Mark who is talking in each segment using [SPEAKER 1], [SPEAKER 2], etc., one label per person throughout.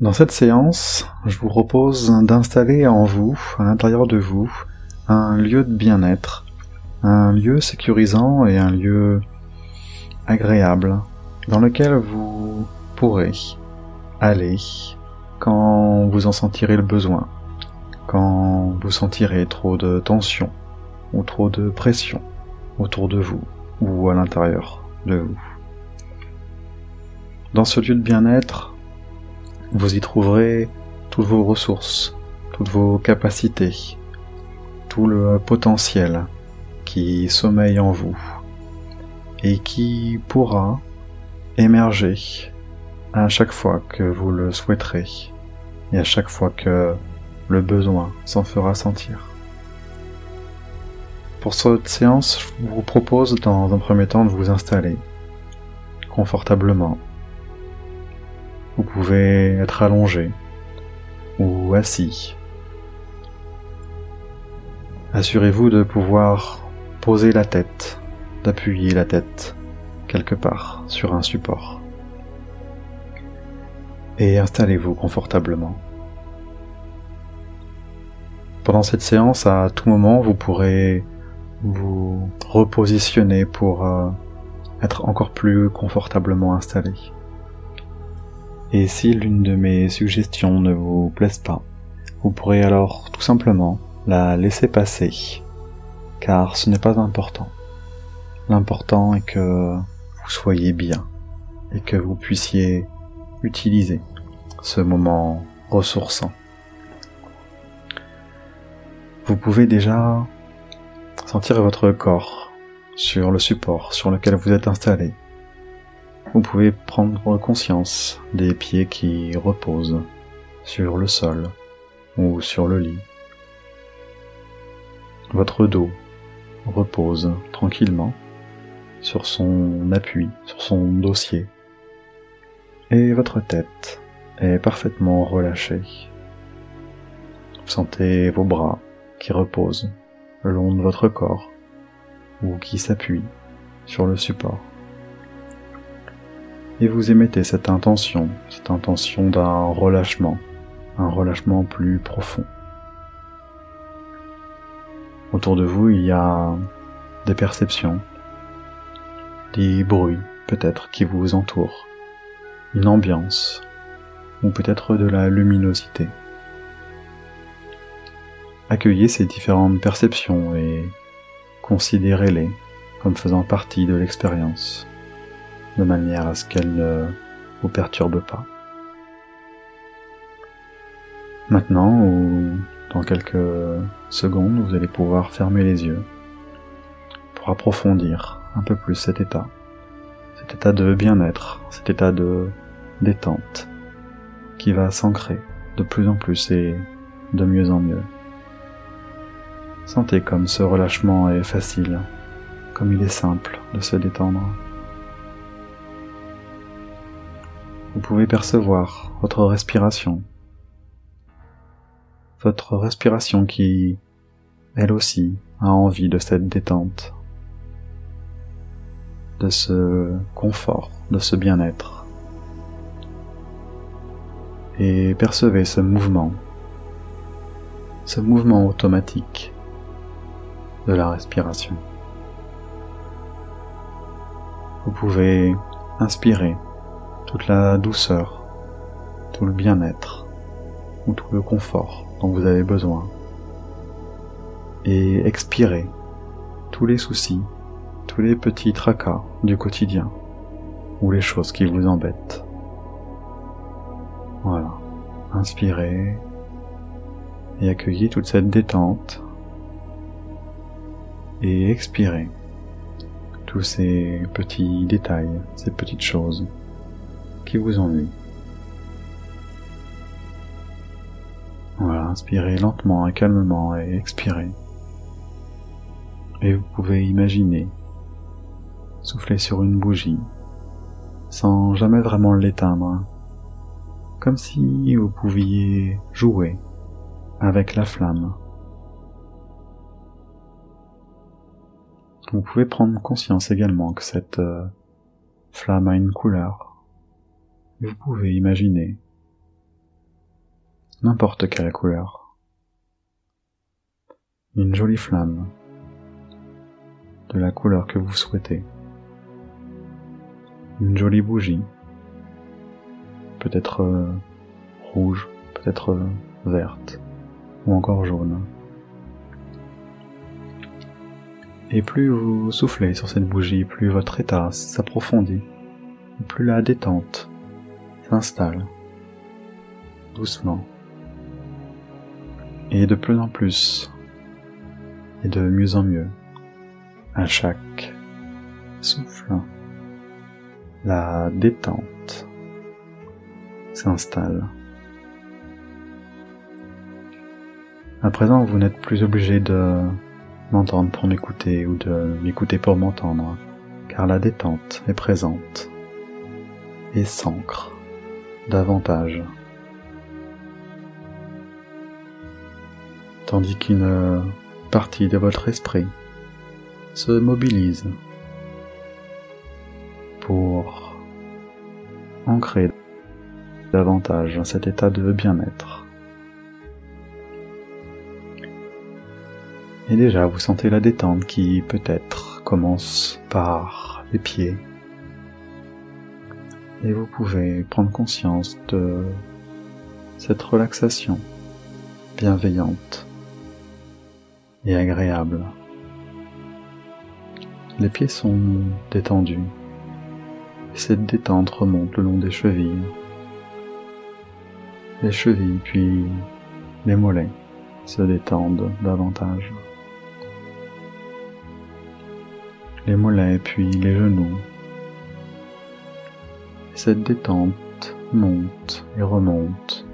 [SPEAKER 1] Dans cette séance, je vous propose d'installer en vous, à l'intérieur de vous, un lieu de bien-être, un lieu sécurisant et un lieu agréable dans lequel vous pourrez aller quand vous en sentirez le besoin, quand vous sentirez trop de tension ou trop de pression autour de vous ou à l'intérieur de vous. Dans ce lieu de bien-être, vous y trouverez toutes vos ressources, toutes vos capacités, tout le potentiel qui sommeille en vous et qui pourra émerger à chaque fois que vous le souhaiterez et à chaque fois que le besoin s'en fera sentir. Pour cette séance, je vous propose dans un premier temps de vous installer confortablement vous pouvez être allongé ou assis. Assurez-vous de pouvoir poser la tête, d'appuyer la tête quelque part sur un support. Et installez-vous confortablement. Pendant cette séance, à tout moment, vous pourrez vous repositionner pour euh, être encore plus confortablement installé. Et si l'une de mes suggestions ne vous plaise pas, vous pourrez alors tout simplement la laisser passer, car ce n'est pas important. L'important est que vous soyez bien et que vous puissiez utiliser ce moment ressourçant. Vous pouvez déjà sentir votre corps sur le support sur lequel vous êtes installé vous pouvez prendre conscience des pieds qui reposent sur le sol ou sur le lit. Votre dos repose tranquillement sur son appui, sur son dossier. Et votre tête est parfaitement relâchée. Vous sentez vos bras qui reposent le long de votre corps ou qui s'appuient sur le support et vous émettez cette intention, cette intention d'un relâchement, un relâchement plus profond. Autour de vous, il y a des perceptions, des bruits peut-être qui vous entourent, une ambiance, ou peut-être de la luminosité. Accueillez ces différentes perceptions et considérez-les comme faisant partie de l'expérience de manière à ce qu'elle ne vous perturbe pas. Maintenant, ou dans quelques secondes, vous allez pouvoir fermer les yeux pour approfondir un peu plus cet état, cet état de bien-être, cet état de détente qui va s'ancrer de plus en plus et de mieux en mieux. Sentez comme ce relâchement est facile, comme il est simple de se détendre. Vous pouvez percevoir votre respiration. Votre respiration qui, elle aussi, a envie de cette détente, de ce confort, de ce bien-être. Et percevez ce mouvement, ce mouvement automatique de la respiration. Vous pouvez inspirer toute la douceur, tout le bien-être ou tout le confort dont vous avez besoin. Et expirez tous les soucis, tous les petits tracas du quotidien ou les choses qui vous embêtent. Voilà. Inspirez et accueillez toute cette détente et expirez tous ces petits détails, ces petites choses vous ennuie. Voilà, inspirez lentement et calmement et expirez. Et vous pouvez imaginer souffler sur une bougie sans jamais vraiment l'éteindre, comme si vous pouviez jouer avec la flamme. Vous pouvez prendre conscience également que cette euh, flamme a une couleur vous pouvez imaginer n'importe quelle couleur. Une jolie flamme de la couleur que vous souhaitez. Une jolie bougie, peut-être euh, rouge, peut-être euh, verte ou encore jaune. Et plus vous soufflez sur cette bougie, plus votre état s'approfondit, plus la détente s'installe doucement et de plus en plus et de mieux en mieux à chaque souffle. La détente s'installe. À présent, vous n'êtes plus obligé de m'entendre pour m'écouter ou de m'écouter pour m'entendre, car la détente est présente et s'ancre davantage. Tandis qu'une partie de votre esprit se mobilise pour ancrer davantage cet état de bien-être. Et déjà, vous sentez la détente qui peut-être commence par les pieds. Et vous pouvez prendre conscience de cette relaxation bienveillante et agréable. Les pieds sont détendus. Et cette détente remonte le long des chevilles. Les chevilles puis les mollets se détendent davantage. Les mollets puis les genoux. Cette détente monte et remonte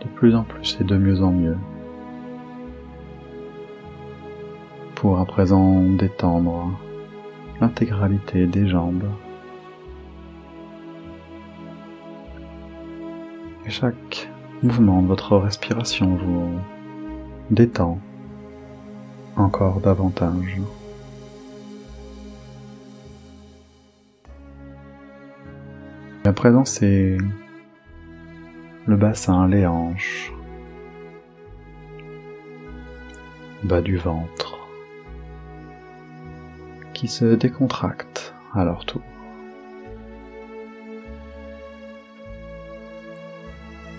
[SPEAKER 1] de plus en plus et de mieux en mieux. Pour à présent détendre l'intégralité des jambes. Et chaque mouvement de votre respiration vous détend encore davantage. Présent, c'est le bassin, les hanches, bas du ventre qui se décontractent à leur tour.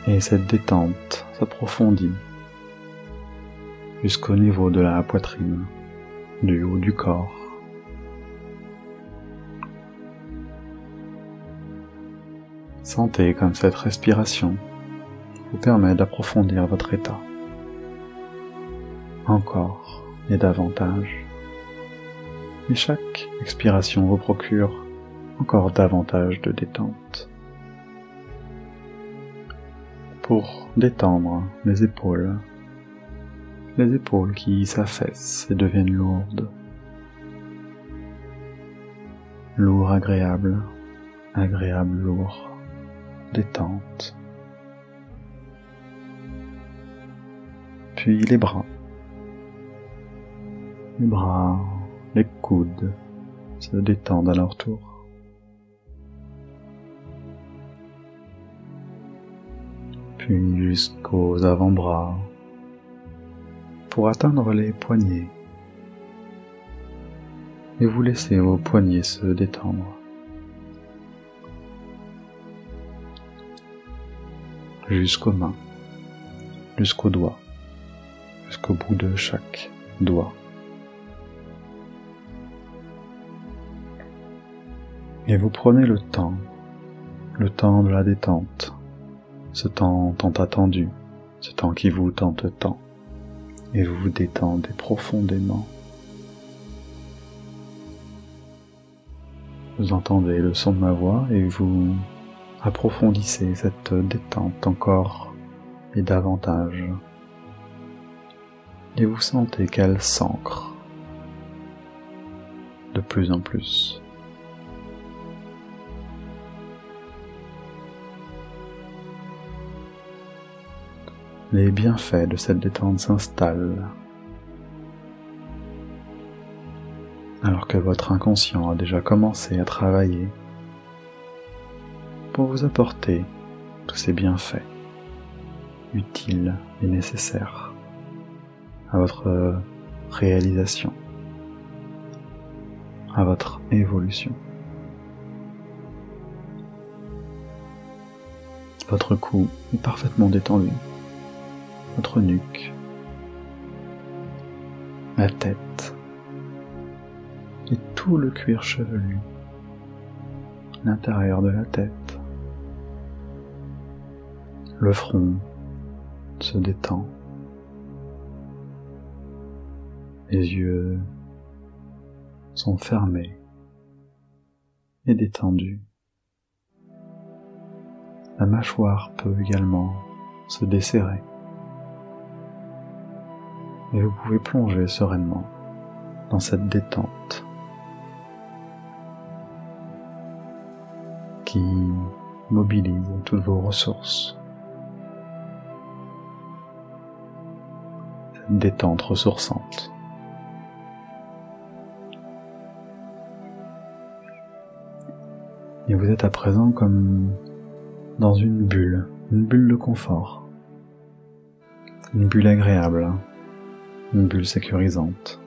[SPEAKER 1] Et cette détente s'approfondit jusqu'au niveau de la poitrine, du haut du corps. Sentez comme cette respiration vous permet d'approfondir votre état encore et davantage et chaque expiration vous procure encore davantage de détente. Pour détendre les épaules, les épaules qui s'affaissent et deviennent lourdes. Lourd agréable, agréable lourd, détente. Puis les bras. Les bras les coudes se détendent à leur tour. Puis jusqu'aux avant-bras pour atteindre les poignets. Et vous laissez vos poignets se détendre. Jusqu'aux mains, jusqu'aux doigts, jusqu'au bout de chaque doigt. Et vous prenez le temps, le temps de la détente, ce temps tant attendu, ce temps qui vous tente tant, et vous vous détendez profondément. Vous entendez le son de ma voix et vous approfondissez cette détente encore et davantage. Et vous sentez qu'elle s'ancre de plus en plus. les bienfaits de cette détente s'installent alors que votre inconscient a déjà commencé à travailler pour vous apporter tous ces bienfaits utile et nécessaire à votre réalisation, à votre évolution. Votre cou est parfaitement détendu, votre nuque, la tête et tout le cuir chevelu, l'intérieur de la tête, le front se détend, les yeux sont fermés et détendus. La mâchoire peut également se desserrer. Et vous pouvez plonger sereinement dans cette détente qui mobilise toutes vos ressources. Détente ressourçante. Et vous êtes à présent comme dans une bulle, une bulle de confort, une bulle agréable, une bulle sécurisante.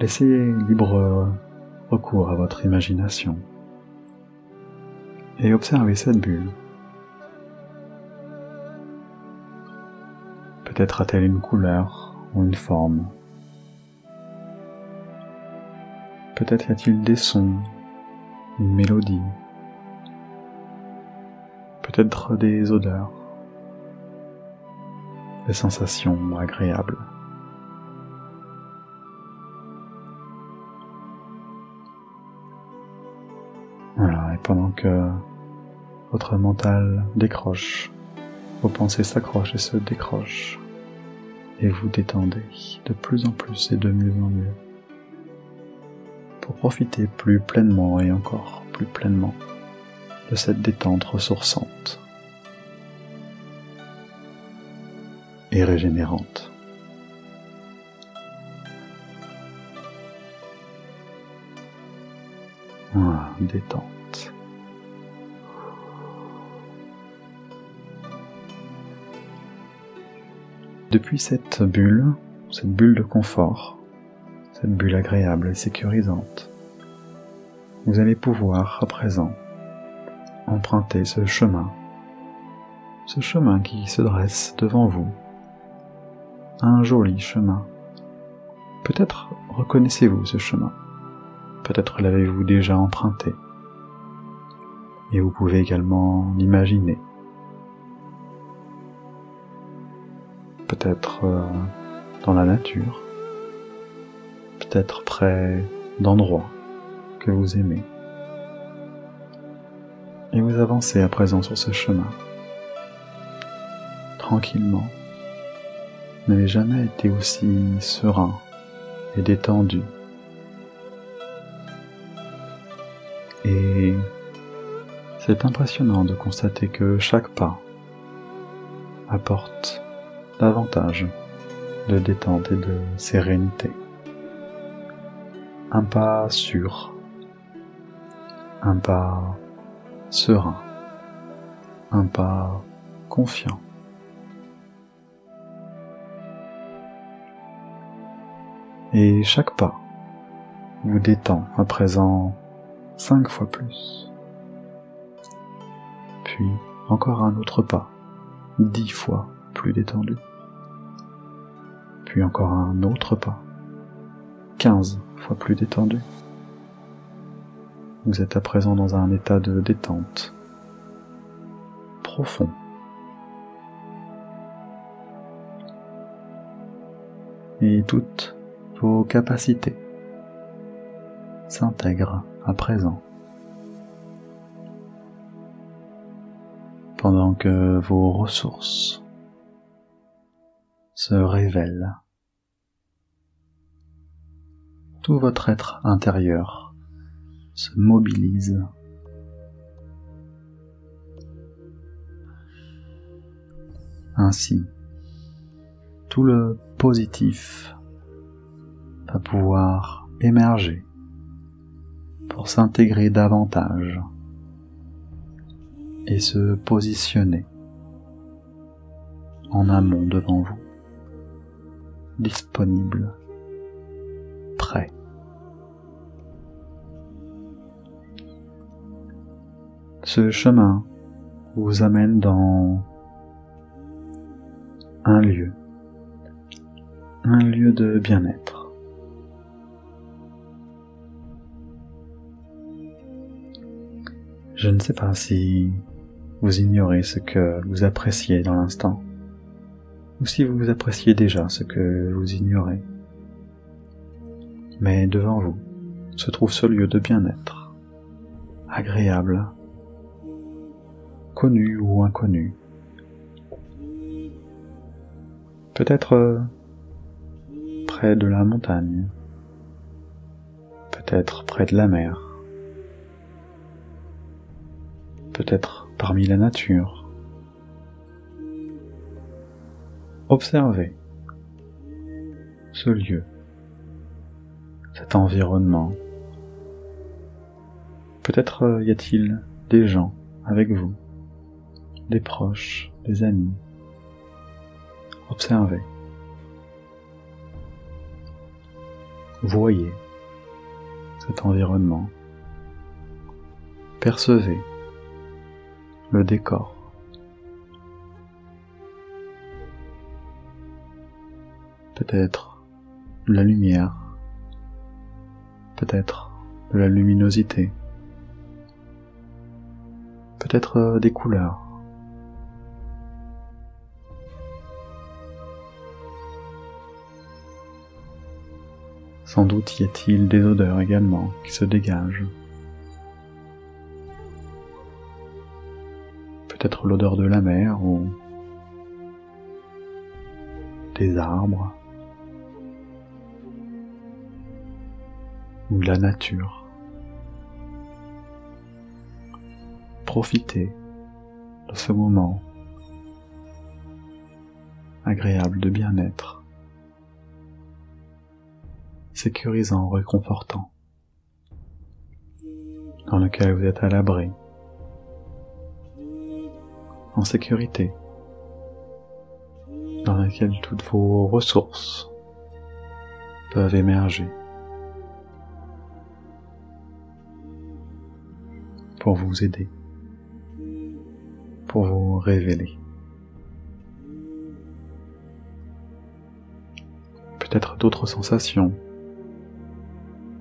[SPEAKER 1] Laissez libre recours à votre imagination et observez cette bulle. Peut-être a-t-elle une couleur ou une forme. Peut-être y a-t-il des sons, une mélodie, peut-être des odeurs, des sensations agréables. Voilà, et pendant que votre mental décroche, vos pensées s'accrochent et se décrochent, et vous détendez de plus en plus et de mieux en mieux, pour profiter plus pleinement et encore plus pleinement de cette détente ressourçante et régénérante. Voilà, détente. Depuis cette bulle, cette bulle de confort, cette bulle agréable et sécurisante, vous allez pouvoir à présent emprunter ce chemin, ce chemin qui se dresse devant vous, un joli chemin. Peut-être reconnaissez-vous ce chemin, peut-être l'avez-vous déjà emprunté, et vous pouvez également l'imaginer. Peut-être euh, dans la nature, peut-être près d'endroits que vous aimez et vous avancez à présent sur ce chemin. Tranquillement. Vous n'avez jamais été aussi serein et détendu. Et c'est impressionnant de constater que chaque pas apporte davantage de détente et de sérénité. Un pas sûr, un pas serein, un pas confiant. Et chaque pas vous détend à présent cinq fois plus. Puis encore un autre pas, dix fois plus détendu. Puis encore un autre pas, quinze fois plus détendu. Vous êtes à présent dans un état de détente profond. Et toutes vos capacités s'intègrent à présent. Pendant que vos ressources se révèlent. Tout votre être intérieur se mobilise. Ainsi, tout le positif va pouvoir émerger pour s'intégrer davantage et se positionner en amont devant vous, disponible, prêt. Ce chemin vous amène dans un lieu, un lieu de bien-être. Je ne sais pas si vous ignorez ce que vous appréciez dans l'instant, ou si vous appréciez déjà ce que vous ignorez. Mais devant vous se trouve ce lieu de bien-être, agréable, connu ou inconnu. Peut-être euh, près de la montagne, peut-être près de la mer, peut-être parmi la nature. Observez ce lieu, cet environnement. Peut-être euh, y a-t-il des gens avec vous des proches, des amis. Observez. Voyez cet environnement. Percevez le décor. Peut-être la lumière, peut-être de la luminosité, peut-être euh, des couleurs. Sans doute y a-t-il des odeurs également qui se dégagent. Peut-être l'odeur de la mer ou des arbres ou la nature. Profitez de ce moment agréable de bien-être sécurisant, réconfortant, dans lequel vous êtes à l'abri, en sécurité, dans lequel toutes vos ressources peuvent émerger pour vous aider, pour vous révéler. Peut-être d'autres sensations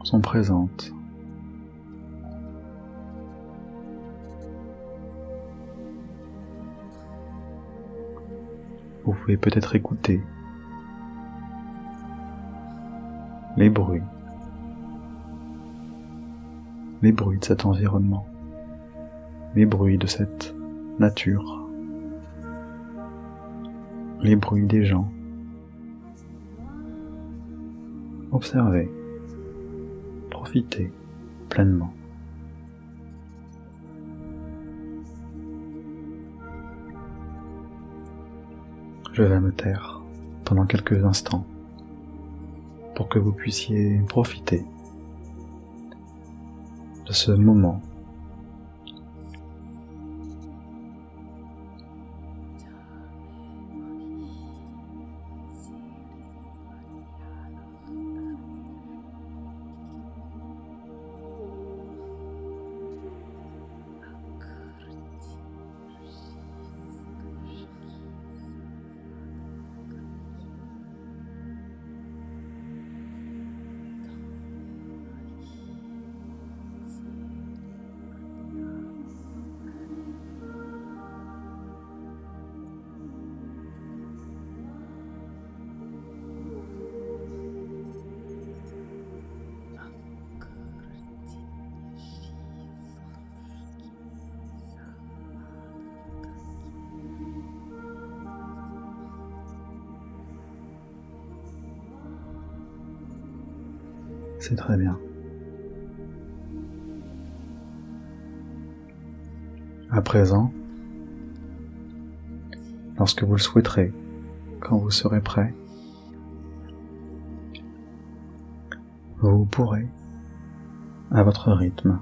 [SPEAKER 1] sont présentes. Vous pouvez peut-être écouter les bruits, les bruits de cet environnement, les bruits de cette nature, les bruits des gens. Observez profiter pleinement. Je vais me taire pendant quelques instants pour que vous puissiez profiter de ce moment C'est très bien. À présent, lorsque vous le souhaiterez, quand vous serez prêt, vous pourrez, à votre rythme,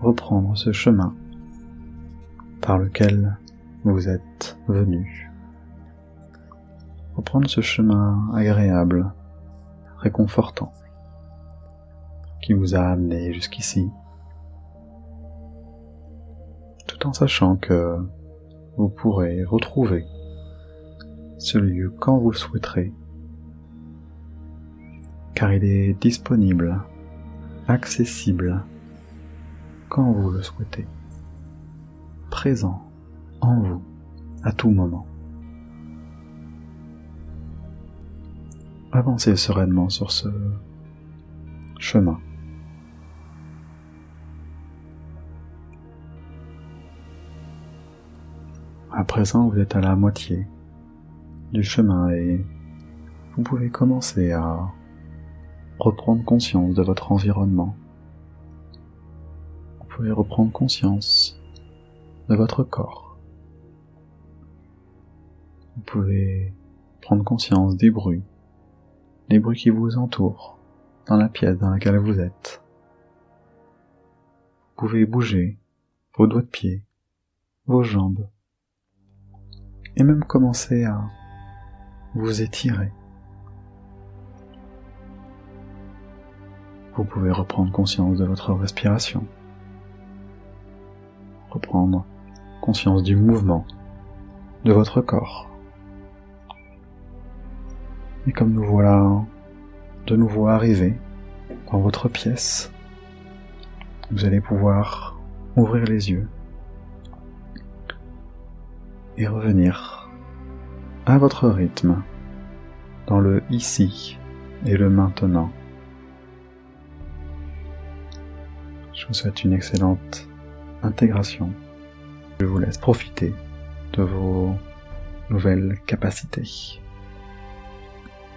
[SPEAKER 1] reprendre ce chemin par lequel vous êtes venu. Reprendre ce chemin agréable, réconfortant, qui vous a amené jusqu'ici, tout en sachant que vous pourrez retrouver ce lieu quand vous le souhaiterez, car il est disponible, accessible, quand vous le souhaitez, présent en vous à tout moment. Avancez sereinement sur ce chemin. À présent, vous êtes à la moitié du chemin et vous pouvez commencer à reprendre conscience de votre environnement. Vous pouvez reprendre conscience de votre corps. Vous pouvez prendre conscience des bruits, des bruits qui vous entourent dans la pièce dans laquelle vous êtes. Vous pouvez bouger vos doigts de pied, vos jambes, et même commencer à vous étirer. Vous pouvez reprendre conscience de votre respiration, reprendre conscience du mouvement de votre corps. Et comme nous voilà de nouveau arrivés dans votre pièce, vous allez pouvoir ouvrir les yeux et revenir à votre rythme dans le ici et le maintenant. Je vous souhaite une excellente intégration. Je vous laisse profiter de vos nouvelles capacités.